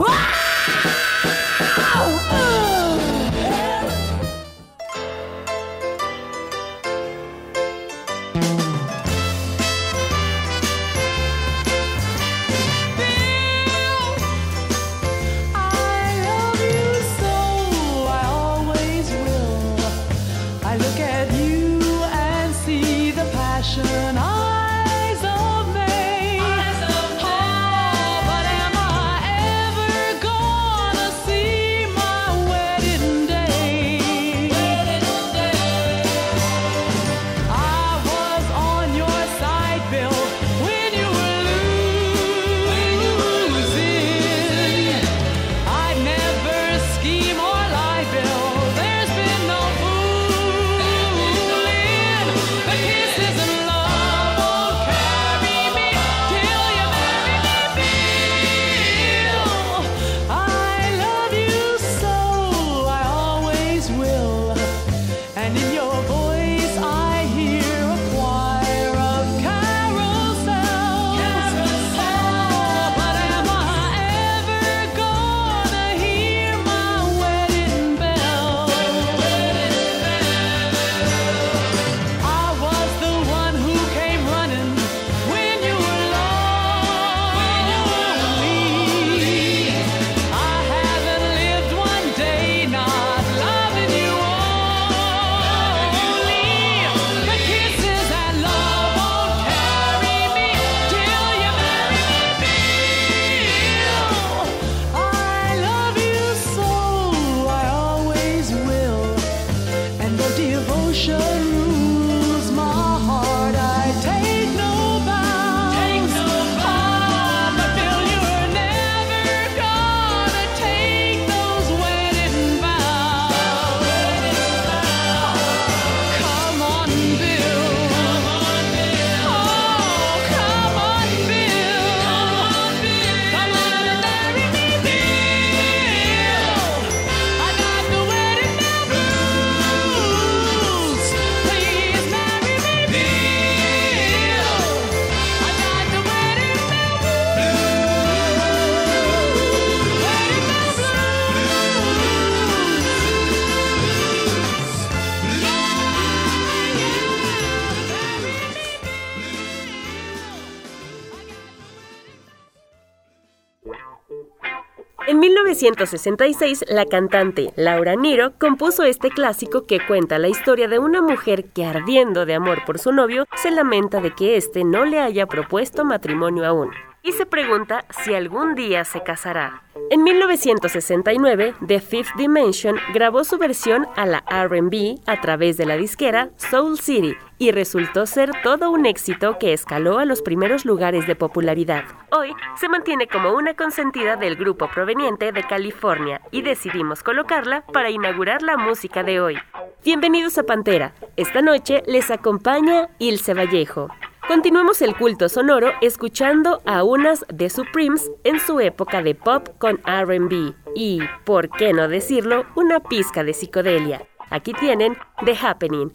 Ah! 1966, la cantante Laura Niro compuso este clásico que cuenta la historia de una mujer que, ardiendo de amor por su novio, se lamenta de que éste no le haya propuesto matrimonio aún y se pregunta si algún día se casará. En 1969, The Fifth Dimension grabó su versión a la RB a través de la disquera Soul City y resultó ser todo un éxito que escaló a los primeros lugares de popularidad. Hoy se mantiene como una consentida del grupo proveniente de California y decidimos colocarla para inaugurar la música de hoy. Bienvenidos a Pantera. Esta noche les acompaña Ilse Vallejo. Continuemos el culto sonoro escuchando a unas de Supremes en su época de pop con RB y, por qué no decirlo, una pizca de psicodelia. Aquí tienen The Happening.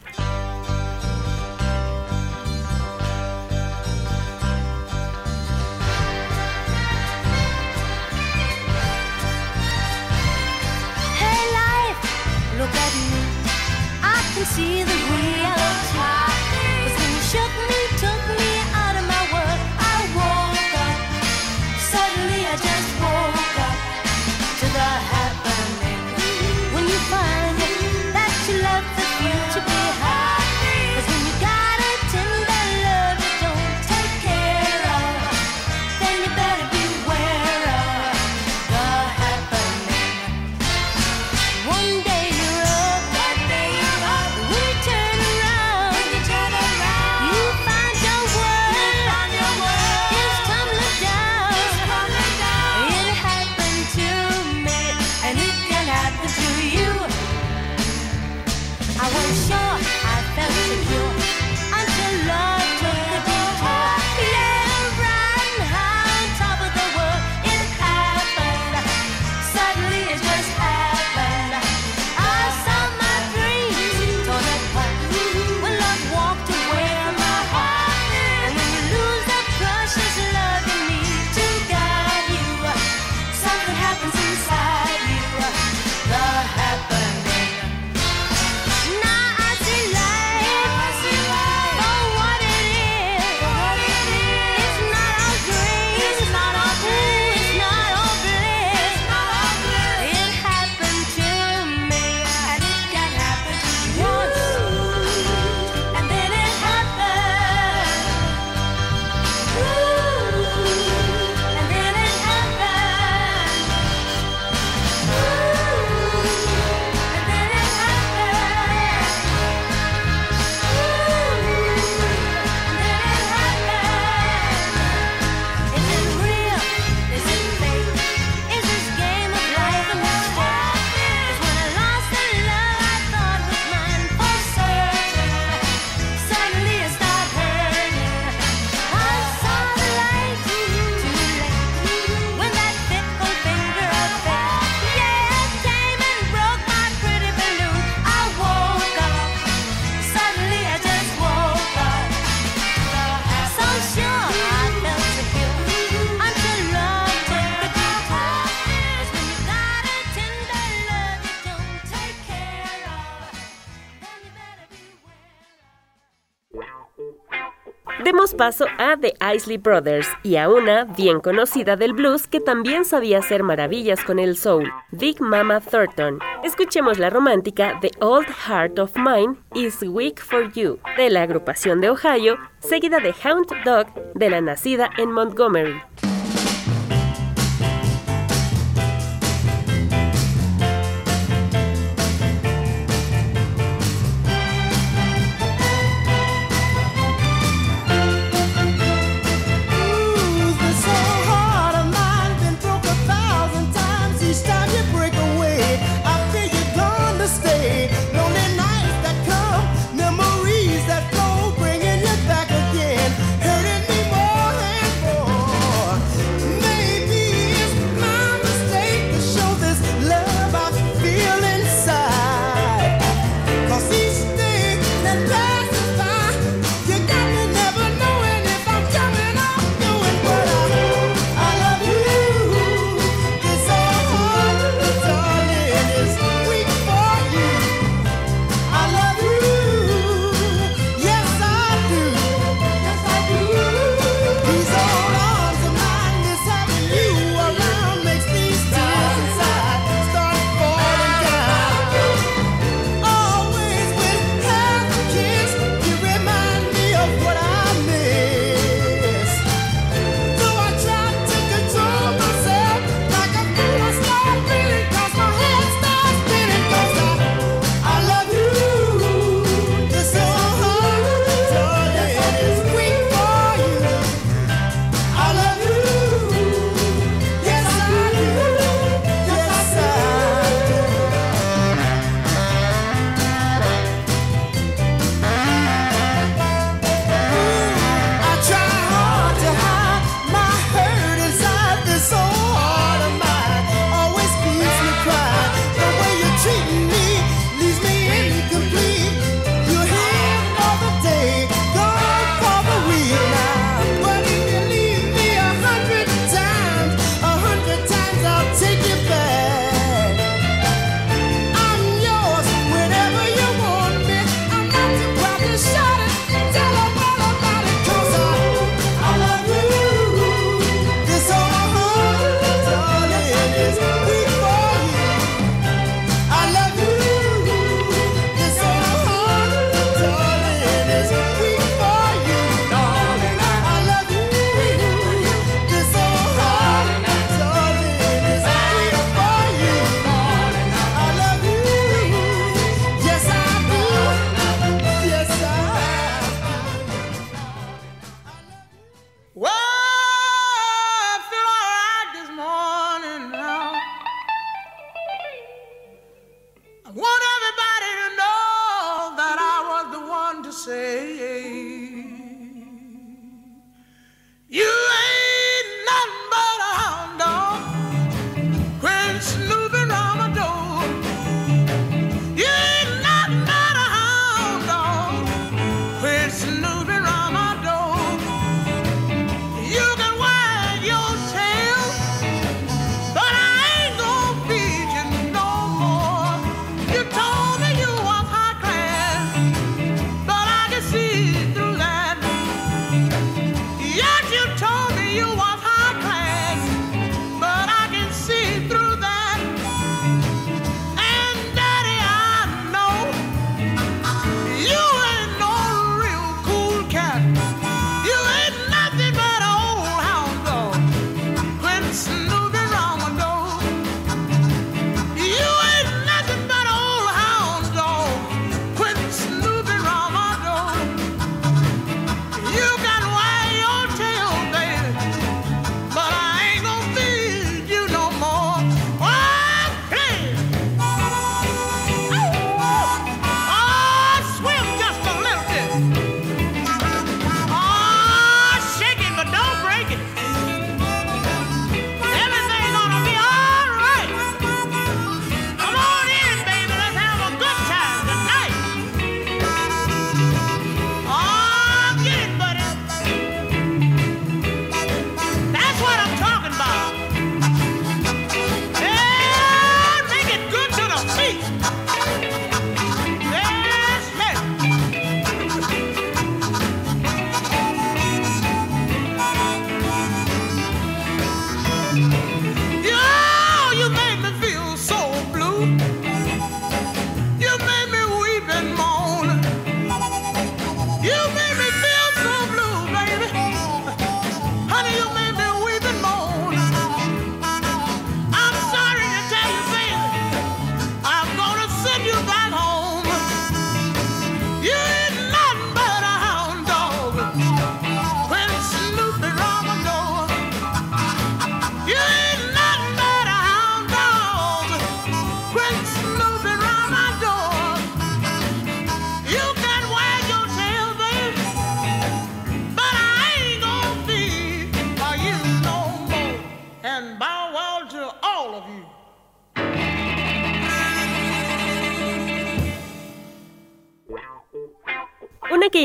Damos paso a The Isley Brothers y a una bien conocida del blues que también sabía hacer maravillas con el soul, Big Mama Thornton. Escuchemos la romántica The Old Heart of Mine is Weak for You de la agrupación de Ohio, seguida de Hound Dog de la nacida en Montgomery.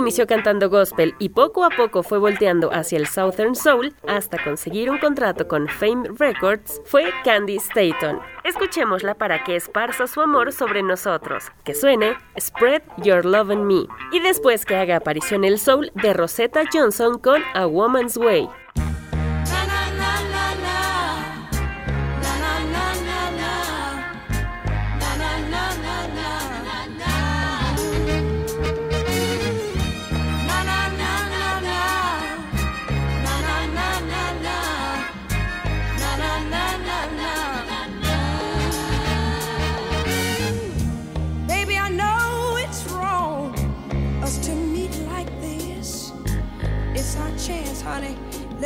inició cantando gospel y poco a poco fue volteando hacia el Southern Soul hasta conseguir un contrato con Fame Records fue Candy Staton. Escuchémosla para que esparza su amor sobre nosotros, que suene Spread Your Love on Me y después que haga aparición el soul de Rosetta Johnson con A Woman's Way.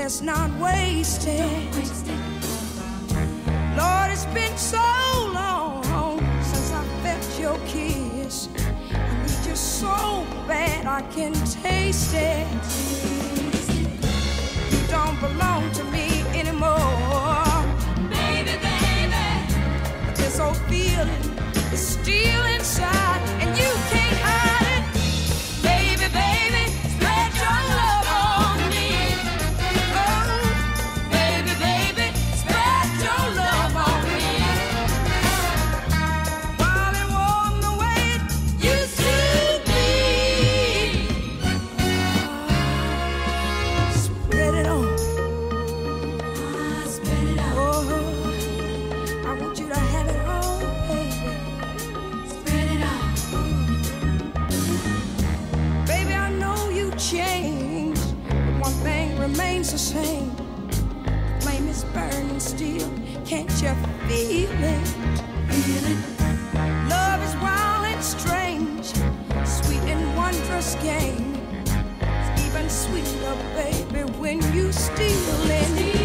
that's not wasted. Don't waste it. Lord, it's been so long since I felt your kiss. I need you so bad I can taste it. You don't belong to me anymore. Baby, baby. This old feeling is still inside. Can't you feel it? Feel it. Love is wild and strange, sweet and wondrous game. It's even sweeter, baby, when you steal it.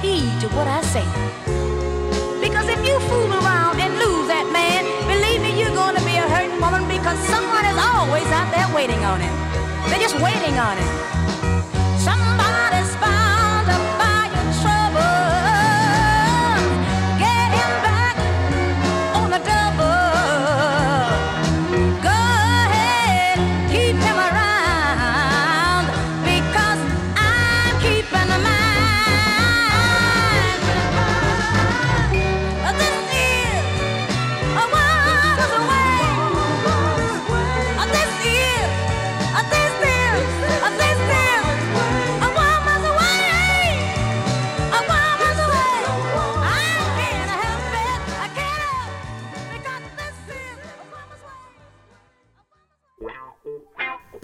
heed to what I say. Because if you fool around and lose that man, believe me, you're gonna be a hurting woman because someone is always out there waiting on him. They're just waiting on him.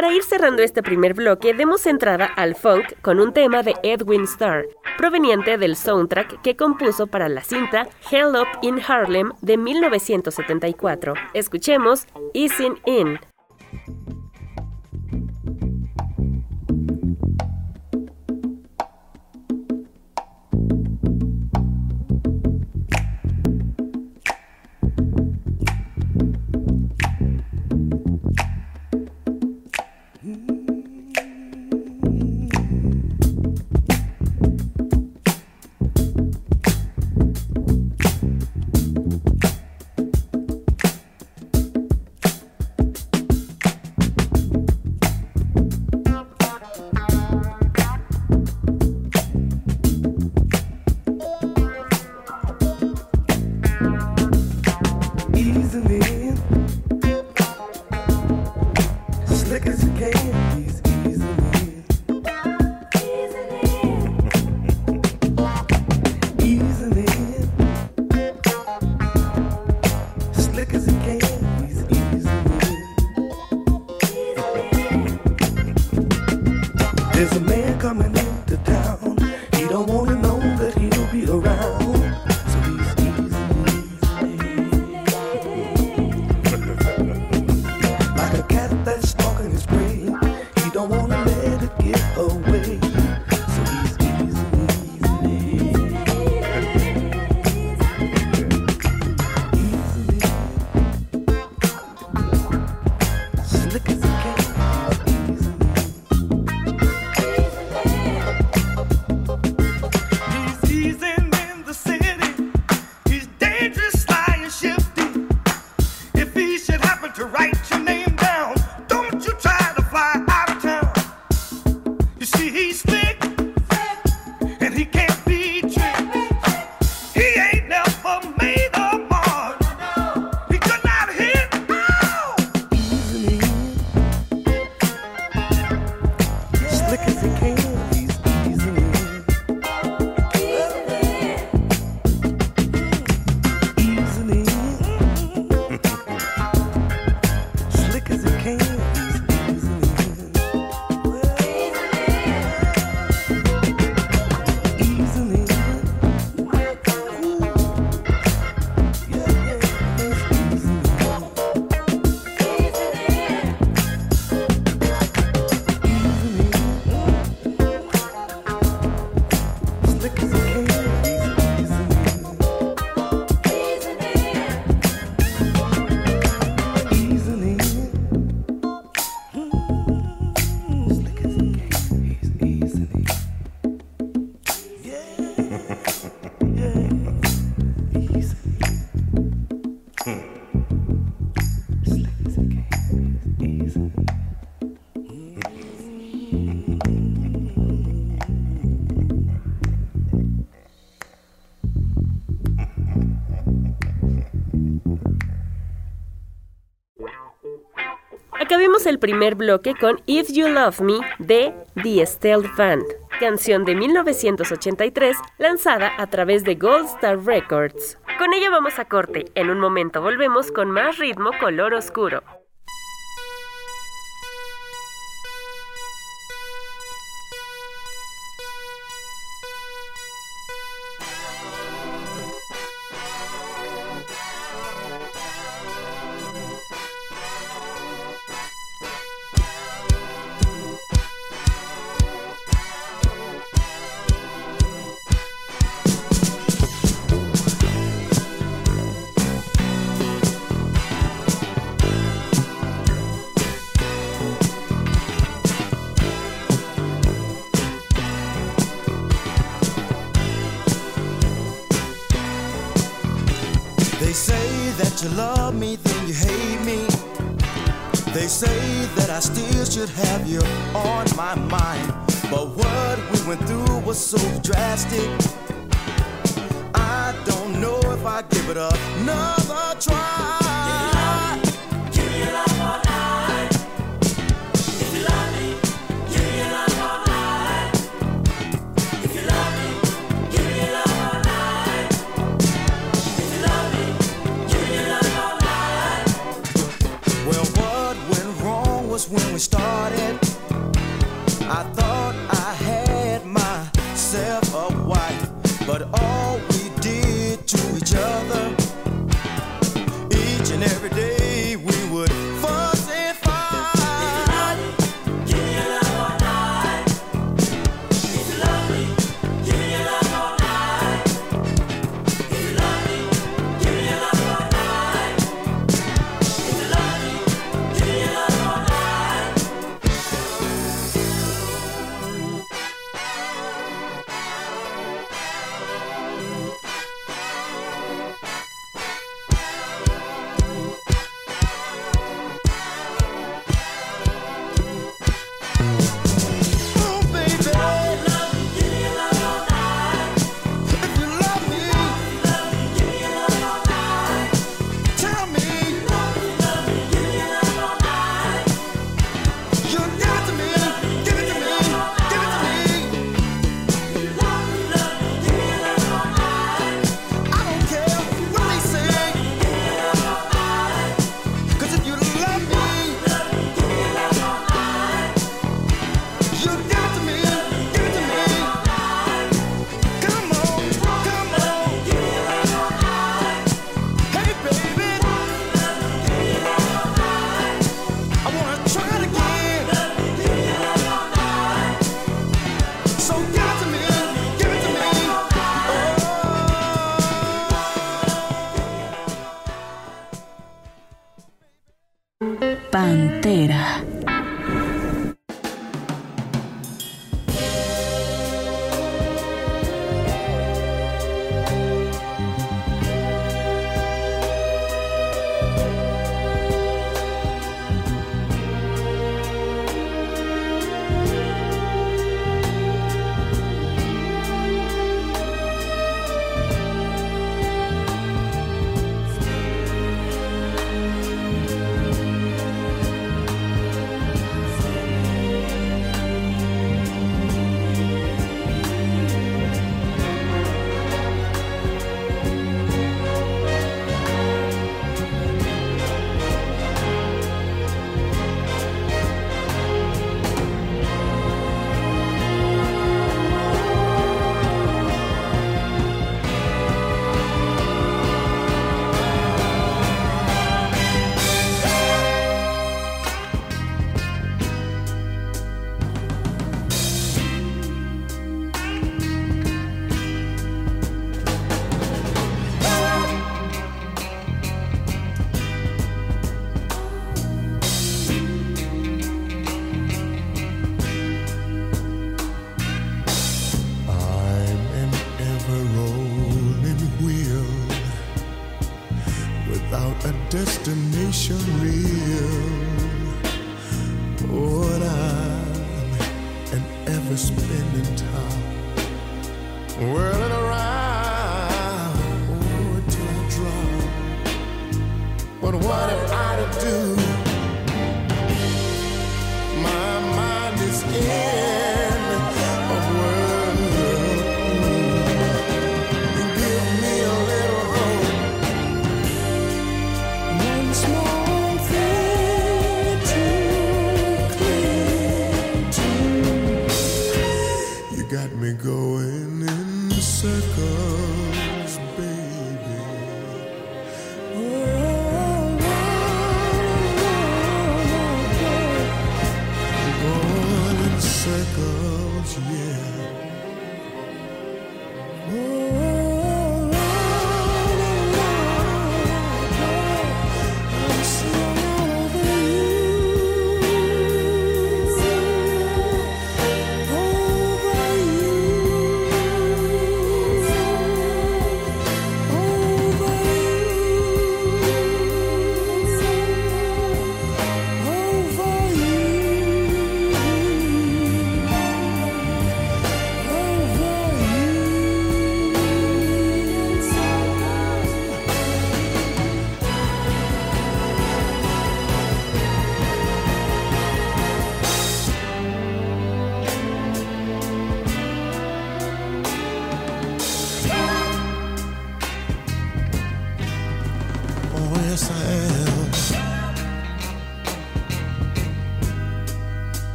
Para ir cerrando este primer bloque, demos entrada al funk con un tema de Edwin Starr, proveniente del soundtrack que compuso para la cinta Hell Up in Harlem de 1974. Escuchemos Easing In. Primer bloque con If You Love Me de The Stealth Band, canción de 1983 lanzada a través de Gold Star Records. Con ella vamos a corte. En un momento volvemos con más ritmo color oscuro. That you love me, then you hate me. They say that I still should have you on my mind. But what we went through was so drastic. I don't know if I give it another try. But all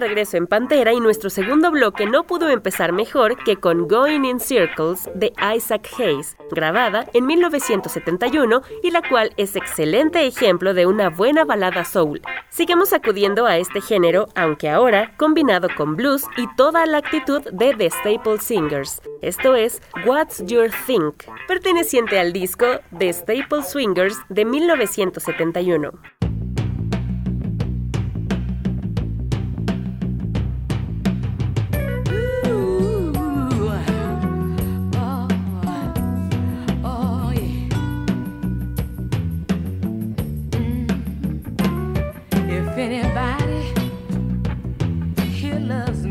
regreso en Pantera y nuestro segundo bloque no pudo empezar mejor que con Going in Circles de Isaac Hayes, grabada en 1971 y la cual es excelente ejemplo de una buena balada soul. Sigamos acudiendo a este género, aunque ahora combinado con blues y toda la actitud de The Staple Singers. Esto es What's Your Think, perteneciente al disco The Staple Swingers de 1971. loves me.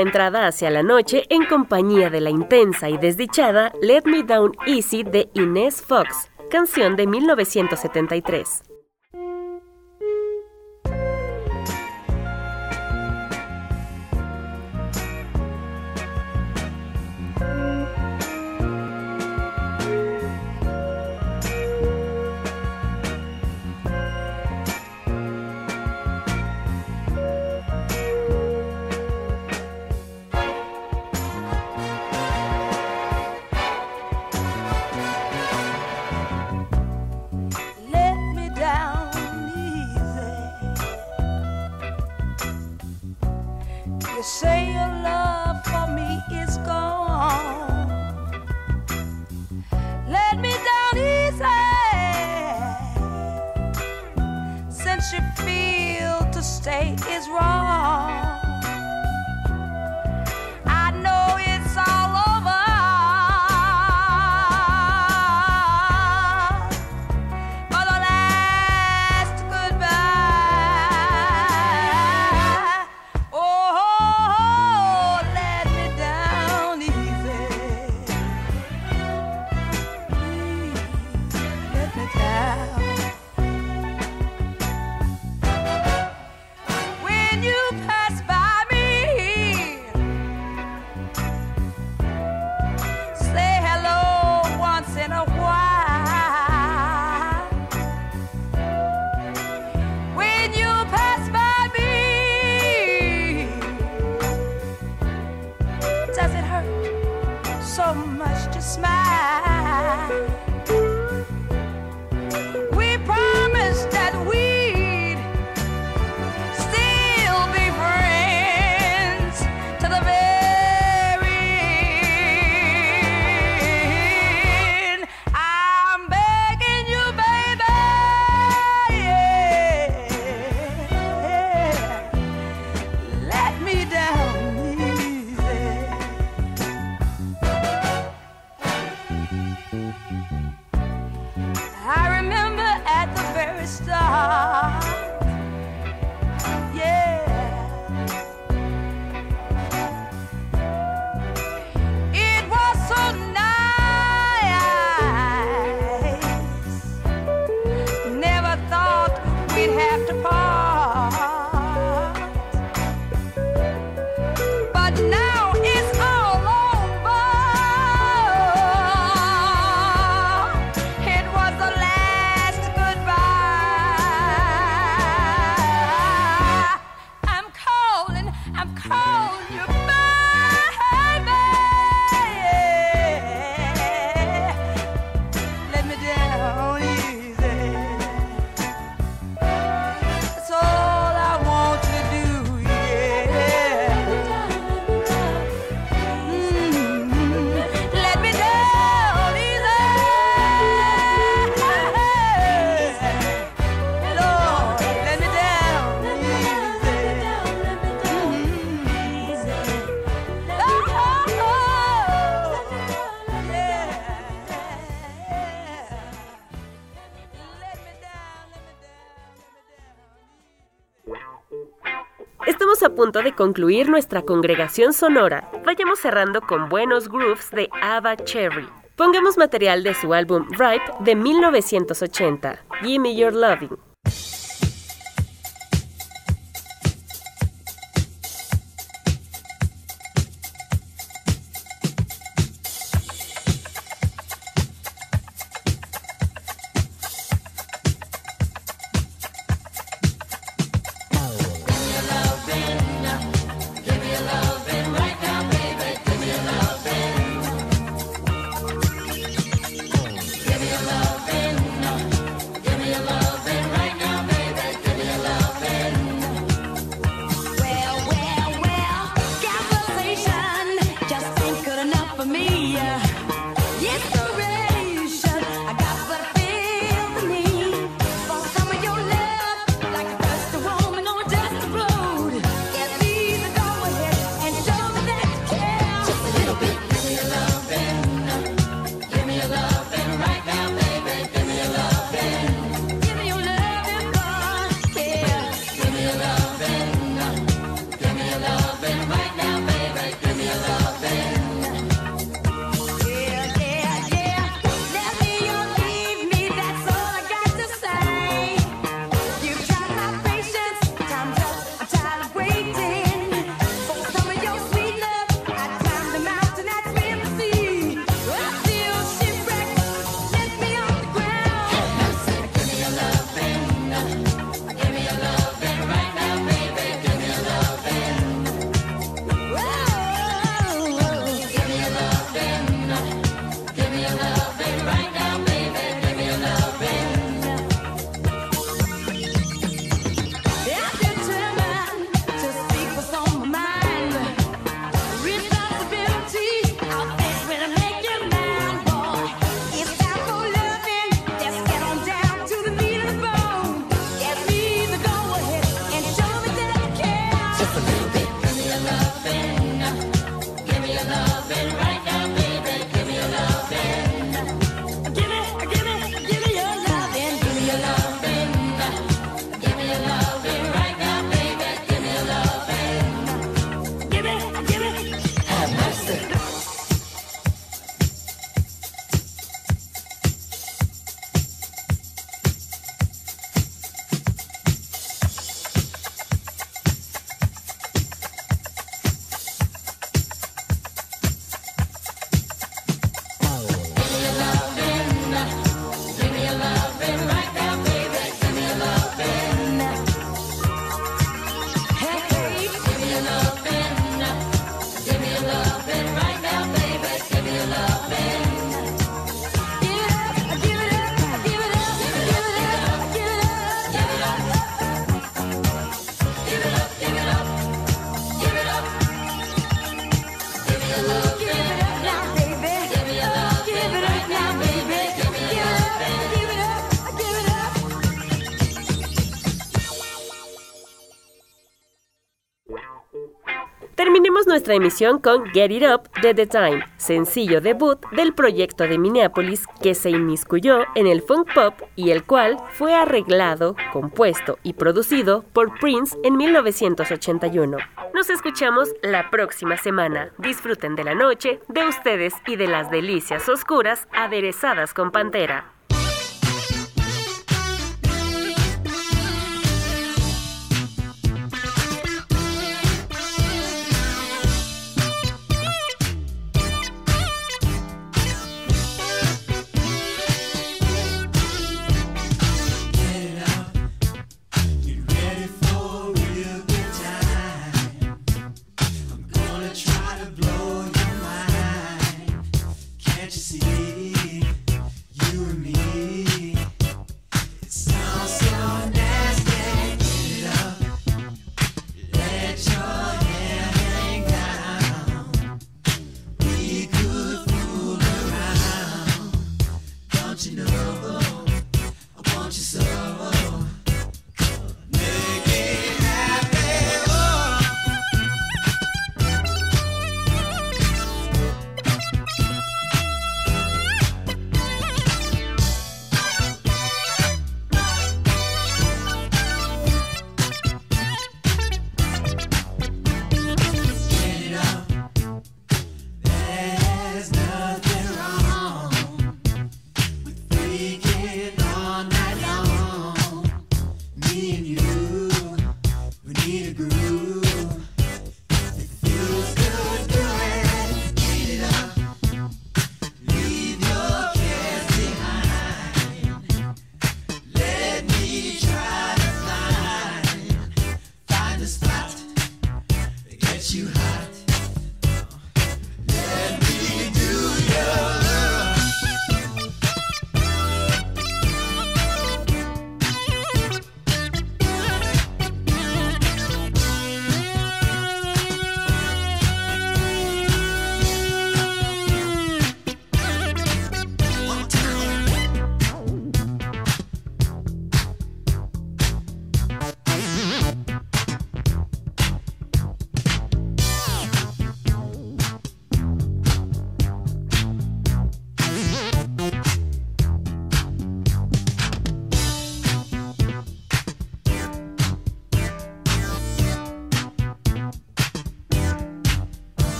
entrada hacia la noche en compañía de la intensa y desdichada Let Me Down Easy de Inés Fox, canción de 1973. say is wrong. de concluir nuestra congregación sonora, vayamos cerrando con buenos grooves de Ava Cherry. Pongamos material de su álbum Ripe de 1980, Gimme Your Loving. Nuestra emisión con Get It Up de The Time, sencillo debut del proyecto de Minneapolis que se inmiscuyó en el funk pop y el cual fue arreglado, compuesto y producido por Prince en 1981. Nos escuchamos la próxima semana. Disfruten de la noche, de ustedes y de las delicias oscuras aderezadas con Pantera. you see?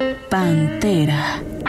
Pantera.